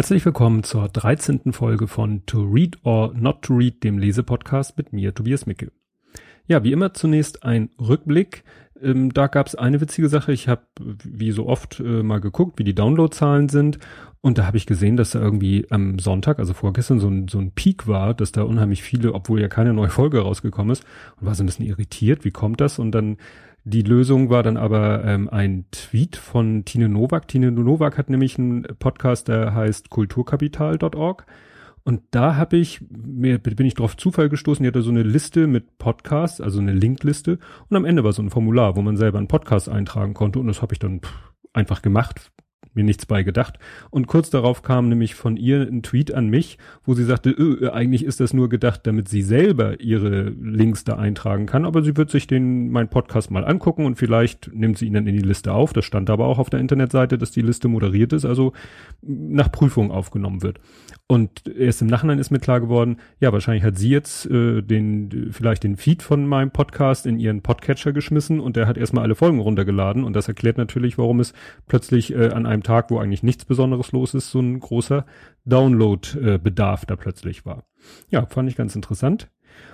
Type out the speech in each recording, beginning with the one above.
Herzlich willkommen zur 13. Folge von To Read or Not to Read, dem Lesepodcast mit mir, Tobias Micke. Ja, wie immer zunächst ein Rückblick. Ähm, da gab es eine witzige Sache. Ich habe, wie so oft, äh, mal geguckt, wie die Downloadzahlen sind. Und da habe ich gesehen, dass da irgendwie am Sonntag, also vorgestern, so ein, so ein Peak war, dass da unheimlich viele, obwohl ja keine neue Folge rausgekommen ist, und war so ein bisschen irritiert, wie kommt das? Und dann die Lösung war dann aber ähm, ein Tweet von Tine Nowak. Tine Nowak hat nämlich einen Podcast, der heißt kulturkapital.org. Und da habe ich, mir bin ich drauf Zufall gestoßen, die hatte so eine Liste mit Podcasts, also eine Linkliste. Und am Ende war so ein Formular, wo man selber einen Podcast eintragen konnte. Und das habe ich dann einfach gemacht, mir nichts bei gedacht. Und kurz darauf kam nämlich von ihr ein Tweet an mich, wo sie sagte, öh, eigentlich ist das nur gedacht, damit sie selber ihre Links da eintragen kann, aber sie wird sich den, mein Podcast mal angucken und vielleicht nimmt sie ihn dann in die Liste auf. Das stand aber auch auf der Internetseite, dass die Liste moderiert ist, also nach Prüfung aufgenommen wird. Und erst im Nachhinein ist mir klar geworden, ja, wahrscheinlich hat sie jetzt äh, den, vielleicht den Feed von meinem Podcast in ihren Podcatcher geschmissen und der hat erstmal alle Folgen runtergeladen und das erklärt natürlich, warum es plötzlich äh, an einem Tag, wo eigentlich nichts Besonderes los ist, so ein großer Download-Bedarf da plötzlich war. Ja, fand ich ganz interessant.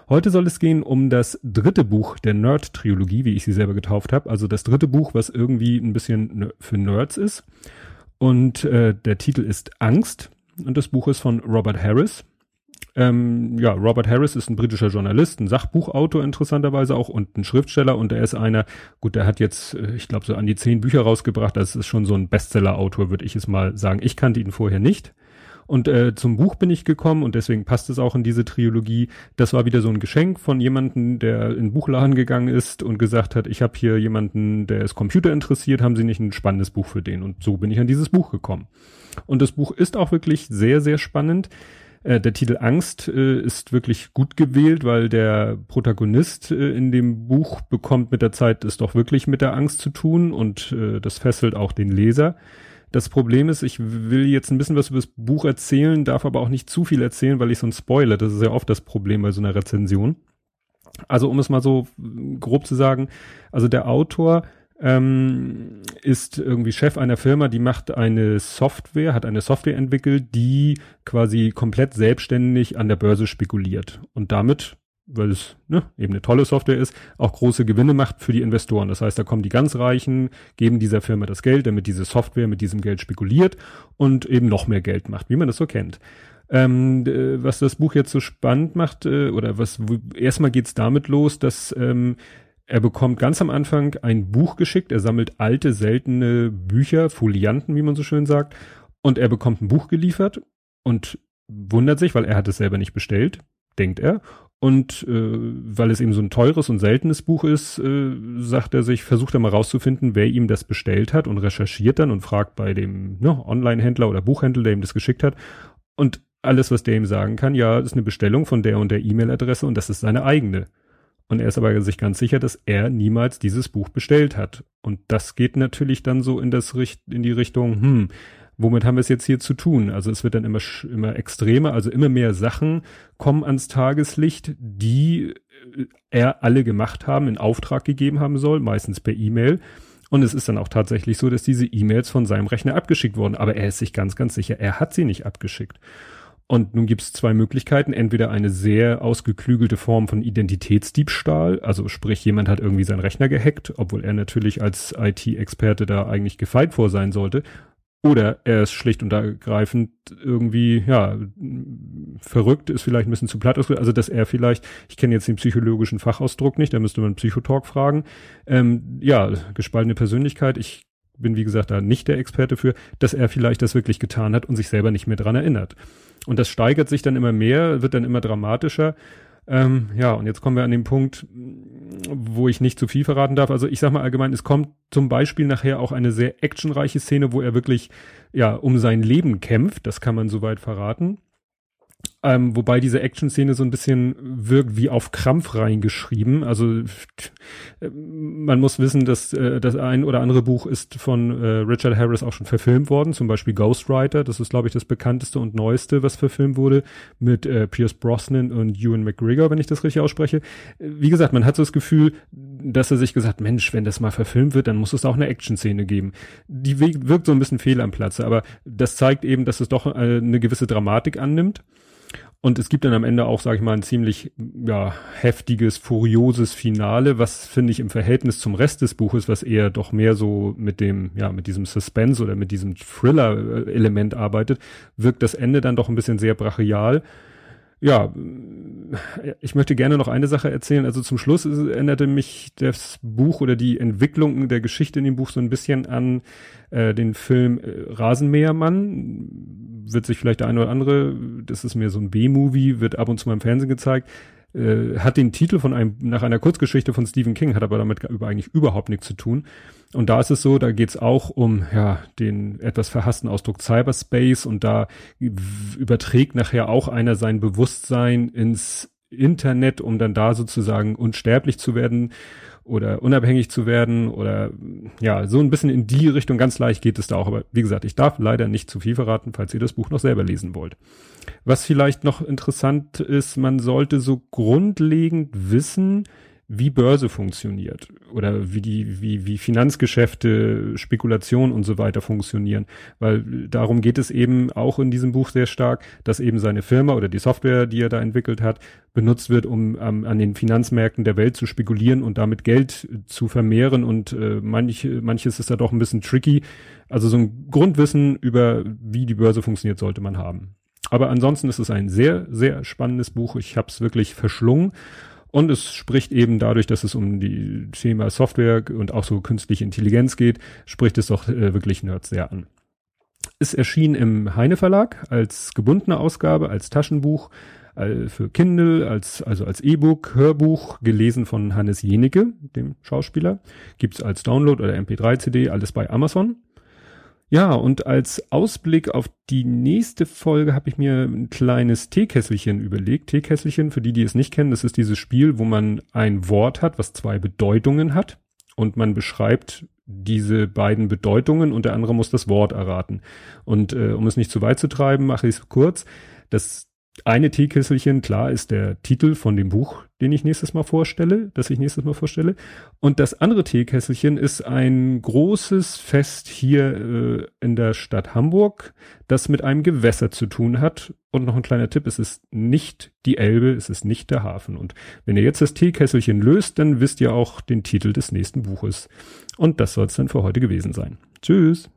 Heute soll es gehen um das dritte Buch der Nerd-Trilogie, wie ich sie selber getauft habe. Also das dritte Buch, was irgendwie ein bisschen für Nerds ist. Und äh, der Titel ist Angst und das Buch ist von Robert Harris. Ähm, ja, Robert Harris ist ein britischer Journalist, ein Sachbuchautor interessanterweise auch und ein Schriftsteller und er ist einer, gut, der hat jetzt, äh, ich glaube, so an die zehn Bücher rausgebracht, das ist schon so ein Bestseller-Autor, würde ich es mal sagen. Ich kannte ihn vorher nicht. Und äh, zum Buch bin ich gekommen und deswegen passt es auch in diese Trilogie. Das war wieder so ein Geschenk von jemanden, der in den Buchladen gegangen ist und gesagt hat, ich habe hier jemanden, der ist Computer interessiert, haben Sie nicht ein spannendes Buch für den? Und so bin ich an dieses Buch gekommen. Und das Buch ist auch wirklich sehr, sehr spannend. Äh, der Titel Angst äh, ist wirklich gut gewählt, weil der Protagonist äh, in dem Buch bekommt mit der Zeit es doch wirklich mit der Angst zu tun und äh, das fesselt auch den Leser. Das Problem ist, ich will jetzt ein bisschen was über das Buch erzählen, darf aber auch nicht zu viel erzählen, weil ich so ein Spoiler. Das ist ja oft das Problem bei so einer Rezension. Also um es mal so grob zu sagen, also der Autor ähm, ist irgendwie Chef einer Firma, die macht eine Software, hat eine Software entwickelt, die quasi komplett selbstständig an der Börse spekuliert und damit, weil es ne, eben eine tolle Software ist, auch große Gewinne macht für die Investoren. Das heißt, da kommen die ganz Reichen, geben dieser Firma das Geld, damit diese Software mit diesem Geld spekuliert und eben noch mehr Geld macht, wie man das so kennt. Ähm, was das Buch jetzt so spannend macht, äh, oder was erstmal geht's damit los, dass ähm, er bekommt ganz am Anfang ein Buch geschickt. Er sammelt alte, seltene Bücher, Folianten, wie man so schön sagt. Und er bekommt ein Buch geliefert und wundert sich, weil er hat es selber nicht bestellt, denkt er. Und äh, weil es eben so ein teures und seltenes Buch ist, äh, sagt er sich, versucht er mal rauszufinden, wer ihm das bestellt hat und recherchiert dann und fragt bei dem ne, Online-Händler oder Buchhändler, der ihm das geschickt hat. Und alles, was der ihm sagen kann, ja, ist eine Bestellung von der und der E-Mail-Adresse und das ist seine eigene. Und er ist aber sich ganz sicher, dass er niemals dieses Buch bestellt hat. Und das geht natürlich dann so in das Richt in die Richtung, hm, womit haben wir es jetzt hier zu tun? Also es wird dann immer, immer extremer, also immer mehr Sachen kommen ans Tageslicht, die äh, er alle gemacht haben, in Auftrag gegeben haben soll, meistens per E-Mail. Und es ist dann auch tatsächlich so, dass diese E-Mails von seinem Rechner abgeschickt wurden. Aber er ist sich ganz, ganz sicher, er hat sie nicht abgeschickt. Und nun gibt es zwei Möglichkeiten. Entweder eine sehr ausgeklügelte Form von Identitätsdiebstahl, also sprich, jemand hat irgendwie seinen Rechner gehackt, obwohl er natürlich als IT-Experte da eigentlich gefeit vor sein sollte. Oder er ist schlicht und ergreifend irgendwie, ja, verrückt, ist vielleicht ein bisschen zu platt ausgedrückt. Also, dass er vielleicht, ich kenne jetzt den psychologischen Fachausdruck nicht, da müsste man Psychotalk fragen. Ähm, ja, gespaltene Persönlichkeit. Ich bin, wie gesagt, da nicht der Experte für, dass er vielleicht das wirklich getan hat und sich selber nicht mehr dran erinnert. Und das steigert sich dann immer mehr, wird dann immer dramatischer. Ähm, ja, und jetzt kommen wir an den Punkt, wo ich nicht zu viel verraten darf. Also ich sag mal allgemein, es kommt zum Beispiel nachher auch eine sehr actionreiche Szene, wo er wirklich ja um sein Leben kämpft. Das kann man soweit verraten. Ähm, wobei diese Action-Szene so ein bisschen wirkt wie auf Krampf reingeschrieben. Also äh, man muss wissen, dass äh, das ein oder andere Buch ist von äh, Richard Harris auch schon verfilmt worden, zum Beispiel Ghostwriter. Das ist, glaube ich, das bekannteste und neueste, was verfilmt wurde, mit äh, Pierce Brosnan und Ewan McGregor, wenn ich das richtig ausspreche. Wie gesagt, man hat so das Gefühl, dass er sich gesagt, Mensch, wenn das mal verfilmt wird, dann muss es auch eine Action-Szene geben. Die wirkt so ein bisschen fehl am Platze, aber das zeigt eben, dass es doch äh, eine gewisse Dramatik annimmt. Und es gibt dann am Ende auch, sage ich mal, ein ziemlich ja, heftiges, furioses Finale, was finde ich im Verhältnis zum Rest des Buches, was eher doch mehr so mit dem, ja, mit diesem Suspense oder mit diesem Thriller-Element arbeitet, wirkt das Ende dann doch ein bisschen sehr brachial. Ja, ich möchte gerne noch eine Sache erzählen. Also zum Schluss änderte mich das Buch oder die Entwicklung der Geschichte in dem Buch so ein bisschen an äh, den Film äh, Rasenmähermann. Wird sich vielleicht der eine oder andere, das ist mir so ein B-Movie, wird ab und zu mal im Fernsehen gezeigt. Äh, hat den Titel von einem, nach einer Kurzgeschichte von Stephen King, hat aber damit über eigentlich überhaupt nichts zu tun. Und da ist es so, da geht's auch um ja den etwas verhassten Ausdruck Cyberspace und da überträgt nachher auch einer sein Bewusstsein ins Internet, um dann da sozusagen unsterblich zu werden oder unabhängig zu werden oder ja, so ein bisschen in die Richtung ganz leicht geht es da auch. Aber wie gesagt, ich darf leider nicht zu viel verraten, falls ihr das Buch noch selber lesen wollt. Was vielleicht noch interessant ist, man sollte so grundlegend wissen, wie Börse funktioniert oder wie die, wie, wie Finanzgeschäfte, Spekulation und so weiter funktionieren. Weil darum geht es eben auch in diesem Buch sehr stark, dass eben seine Firma oder die Software, die er da entwickelt hat, benutzt wird, um ähm, an den Finanzmärkten der Welt zu spekulieren und damit Geld zu vermehren und äh, manch, manches ist da doch ein bisschen tricky. Also so ein Grundwissen über, wie die Börse funktioniert, sollte man haben. Aber ansonsten ist es ein sehr, sehr spannendes Buch. Ich habe es wirklich verschlungen und es spricht eben dadurch, dass es um die Thema Software und auch so künstliche Intelligenz geht, spricht es doch äh, wirklich Nerds sehr an. Es erschien im Heine Verlag als gebundene Ausgabe, als Taschenbuch, für Kindle, als, also als E-Book, Hörbuch, gelesen von Hannes Jenecke, dem Schauspieler. Gibt's als Download oder MP3-CD, alles bei Amazon. Ja, und als Ausblick auf die nächste Folge habe ich mir ein kleines Teekesselchen überlegt. Teekesselchen, für die, die es nicht kennen, das ist dieses Spiel, wo man ein Wort hat, was zwei Bedeutungen hat. Und man beschreibt diese beiden Bedeutungen und der andere muss das Wort erraten. Und äh, um es nicht zu weit zu treiben, mache ich es kurz. Das eine Teekesselchen, klar, ist der Titel von dem Buch, den ich nächstes Mal vorstelle, das ich nächstes Mal vorstelle. Und das andere Teekesselchen ist ein großes Fest hier äh, in der Stadt Hamburg, das mit einem Gewässer zu tun hat. Und noch ein kleiner Tipp, es ist nicht die Elbe, es ist nicht der Hafen. Und wenn ihr jetzt das Teekesselchen löst, dann wisst ihr auch den Titel des nächsten Buches. Und das soll es dann für heute gewesen sein. Tschüss.